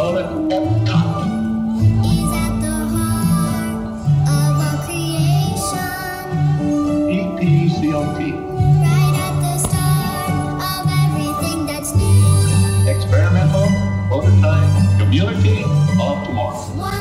bullet.com. is at the heart of all creation, EPCOT. right at the start of everything that's new. Experimental prototype community of tomorrow.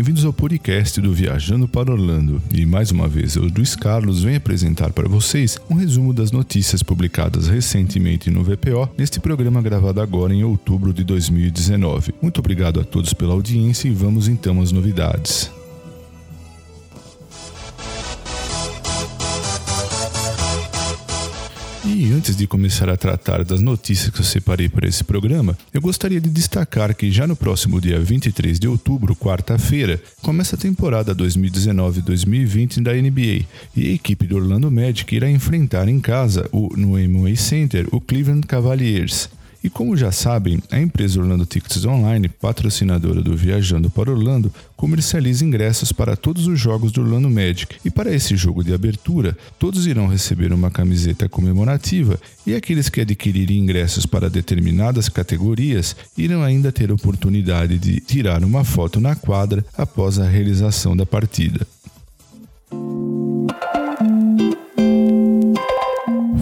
Bem-vindos ao podcast do Viajando para Orlando. E mais uma vez, eu, Luiz Carlos, venho apresentar para vocês um resumo das notícias publicadas recentemente no VPO, neste programa gravado agora em outubro de 2019. Muito obrigado a todos pela audiência e vamos então às novidades. E antes de começar a tratar das notícias que eu separei para esse programa, eu gostaria de destacar que já no próximo dia 23 de outubro, quarta-feira, começa a temporada 2019-2020 da NBA e a equipe do Orlando Magic irá enfrentar em casa, o, no Amway Center, o Cleveland Cavaliers. E como já sabem, a empresa Orlando Tickets Online, patrocinadora do Viajando para Orlando, comercializa ingressos para todos os jogos do Orlando Magic. E para esse jogo de abertura, todos irão receber uma camiseta comemorativa e aqueles que adquirirem ingressos para determinadas categorias irão ainda ter oportunidade de tirar uma foto na quadra após a realização da partida.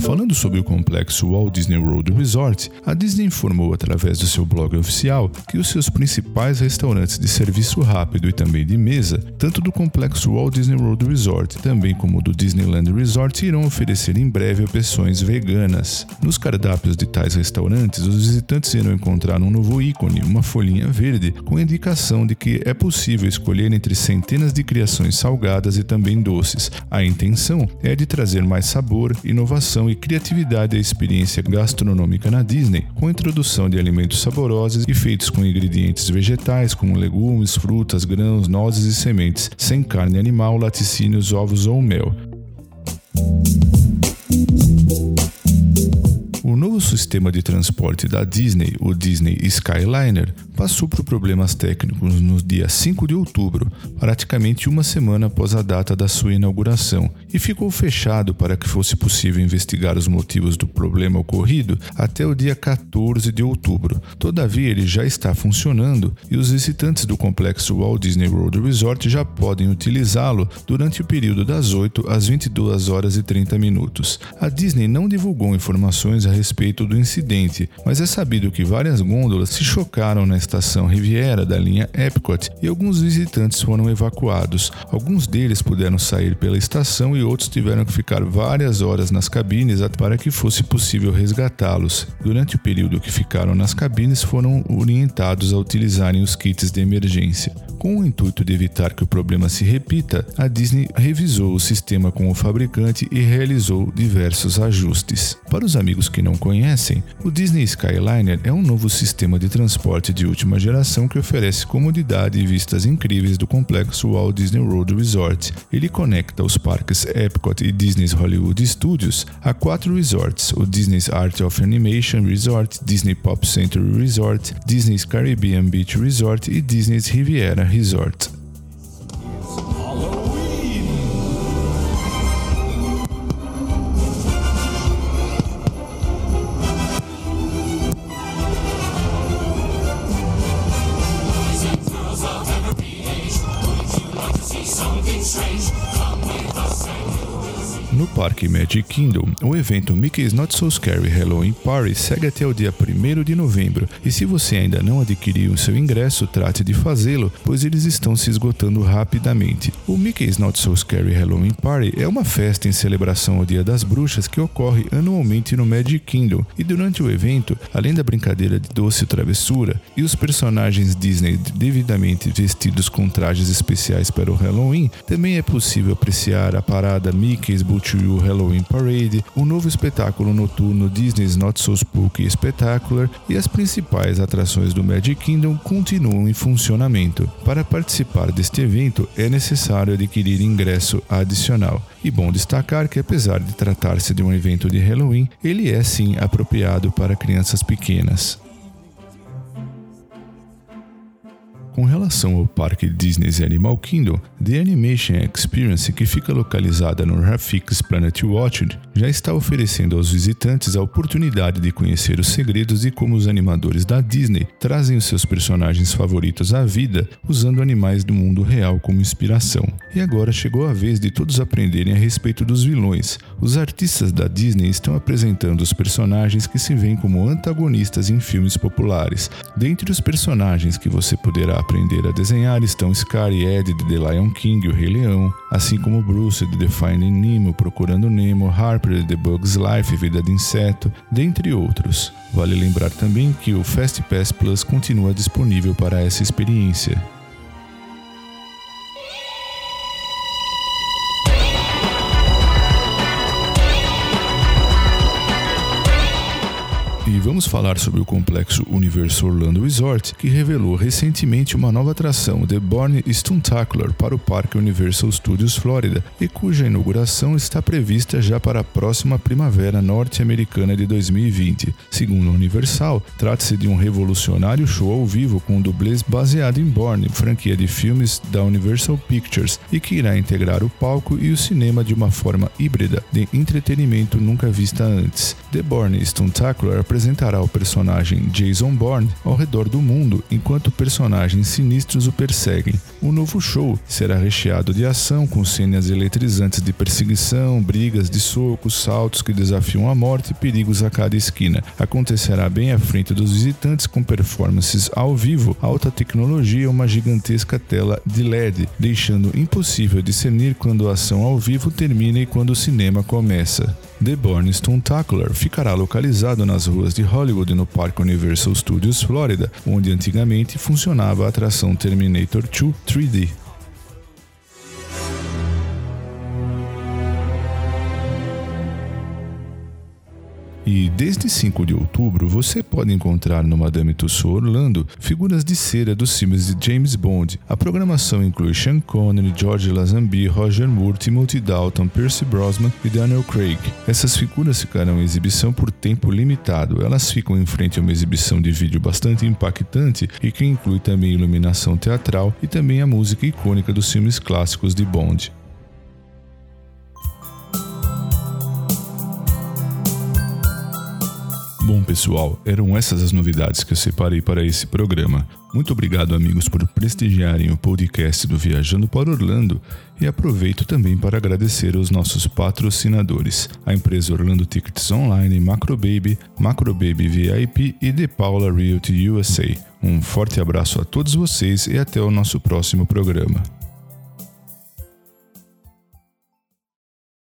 Falando sobre o complexo Walt Disney World Resort, a Disney informou através do seu blog oficial que os seus principais restaurantes de serviço rápido e também de mesa, tanto do complexo Walt Disney World Resort também como do Disneyland Resort, irão oferecer em breve opções veganas. Nos cardápios de tais restaurantes, os visitantes irão encontrar um novo ícone, uma folhinha verde, com indicação de que é possível escolher entre centenas de criações salgadas e também doces. A intenção é de trazer mais sabor, inovação e criatividade à experiência gastronômica na Disney, com introdução de alimentos saborosos e feitos com ingredientes vegetais como legumes, frutas, grãos, nozes e sementes, sem carne animal, laticínios, ovos ou mel. O sistema de transporte da Disney, o Disney Skyliner, passou por problemas técnicos no dia 5 de outubro, praticamente uma semana após a data da sua inauguração, e ficou fechado para que fosse possível investigar os motivos do problema ocorrido até o dia 14 de outubro. Todavia, ele já está funcionando e os visitantes do complexo Walt Disney World Resort já podem utilizá-lo durante o período das 8 às 22 horas e 30 minutos. A Disney não divulgou informações a respeito do incidente, mas é sabido que várias gôndolas se chocaram na estação Riviera da linha Epcot e alguns visitantes foram evacuados. Alguns deles puderam sair pela estação e outros tiveram que ficar várias horas nas cabines para que fosse possível resgatá-los. Durante o período que ficaram nas cabines, foram orientados a utilizarem os kits de emergência. Com o intuito de evitar que o problema se repita, a Disney revisou o sistema com o fabricante e realizou diversos ajustes. Para os amigos que não conhecem, o Disney Skyliner é um novo sistema de transporte de última geração que oferece comodidade e vistas incríveis do complexo Walt Disney World Resort. Ele conecta os parques Epcot e Disney's Hollywood Studios a quatro resorts: o Disney's Art of Animation Resort, Disney Pop Century Resort, Disney's Caribbean Beach Resort e Disney's Riviera Resort. No Parque Magic Kingdom, o evento Mickey's Not So Scary Halloween Party segue até o dia 1 de novembro, e se você ainda não adquiriu seu ingresso, trate de fazê-lo, pois eles estão se esgotando rapidamente. O Mickey's Not So Scary Halloween Party é uma festa em celebração ao Dia das Bruxas que ocorre anualmente no Magic Kingdom, e durante o evento, além da brincadeira de doce travessura e os personagens Disney devidamente vestidos com trajes especiais para o Halloween, também é possível apreciar a parada Mickey's Boot You Halloween Parade, o novo espetáculo noturno Disney's Not So Spooky Spectacular e as principais atrações do Magic Kingdom continuam em funcionamento. Para participar deste evento é necessário adquirir ingresso adicional. E bom destacar que apesar de tratar-se de um evento de Halloween, ele é sim apropriado para crianças pequenas. Com relação ao parque Disney's Animal Kingdom, The Animation Experience, que fica localizada no Rafix Planet Watch, já está oferecendo aos visitantes a oportunidade de conhecer os segredos de como os animadores da Disney trazem os seus personagens favoritos à vida usando animais do mundo real como inspiração. E agora chegou a vez de todos aprenderem a respeito dos vilões. Os artistas da Disney estão apresentando os personagens que se veem como antagonistas em filmes populares. Dentre os personagens que você poderá aprender a desenhar estão Scar e Ed de The Lion King o Rei Leão, assim como Bruce de The Finding Nemo, Procurando Nemo, Harper de The Bug's Life, Vida de Inseto, dentre outros. Vale lembrar também que o Fast Pass Plus continua disponível para essa experiência. Vamos falar sobre o complexo Universo Orlando Resort, que revelou recentemente uma nova atração, The Born Stuntacular, para o Parque Universal Studios Florida, e cuja inauguração está prevista já para a próxima primavera norte-americana de 2020. Segundo a Universal, trata-se de um revolucionário show ao vivo com dublês baseado em Born, franquia de filmes da Universal Pictures, e que irá integrar o palco e o cinema de uma forma híbrida de entretenimento nunca vista antes. The Born Stuntacular apresentará o personagem Jason Bourne ao redor do mundo enquanto personagens sinistros o perseguem. O novo show será recheado de ação com cenas eletrizantes de perseguição, brigas de socos, saltos que desafiam a morte e perigos a cada esquina. Acontecerá bem à frente dos visitantes com performances ao vivo, alta tecnologia e uma gigantesca tela de LED, deixando impossível discernir quando a ação ao vivo termina e quando o cinema começa. The Born Stuntacular ficará localizado nas ruas de Hollywood no Parque Universal Studios Florida, onde antigamente funcionava a atração Terminator 2 3D. E desde 5 de outubro você pode encontrar no Madame Tussauds Orlando figuras de cera dos filmes de James Bond. A programação inclui Sean Connery, George Lazenby, Roger Moore, Timothy Dalton, Percy Brosnan e Daniel Craig. Essas figuras ficarão em exibição por tempo limitado. Elas ficam em frente a uma exibição de vídeo bastante impactante e que inclui também iluminação teatral e também a música icônica dos filmes clássicos de Bond. Bom, pessoal, eram essas as novidades que eu separei para esse programa. Muito obrigado, amigos, por prestigiarem o podcast do Viajando para Orlando e aproveito também para agradecer aos nossos patrocinadores, a empresa Orlando Tickets Online, Macrobaby, Macrobaby VIP e The Paula Realty USA. Um forte abraço a todos vocês e até o nosso próximo programa.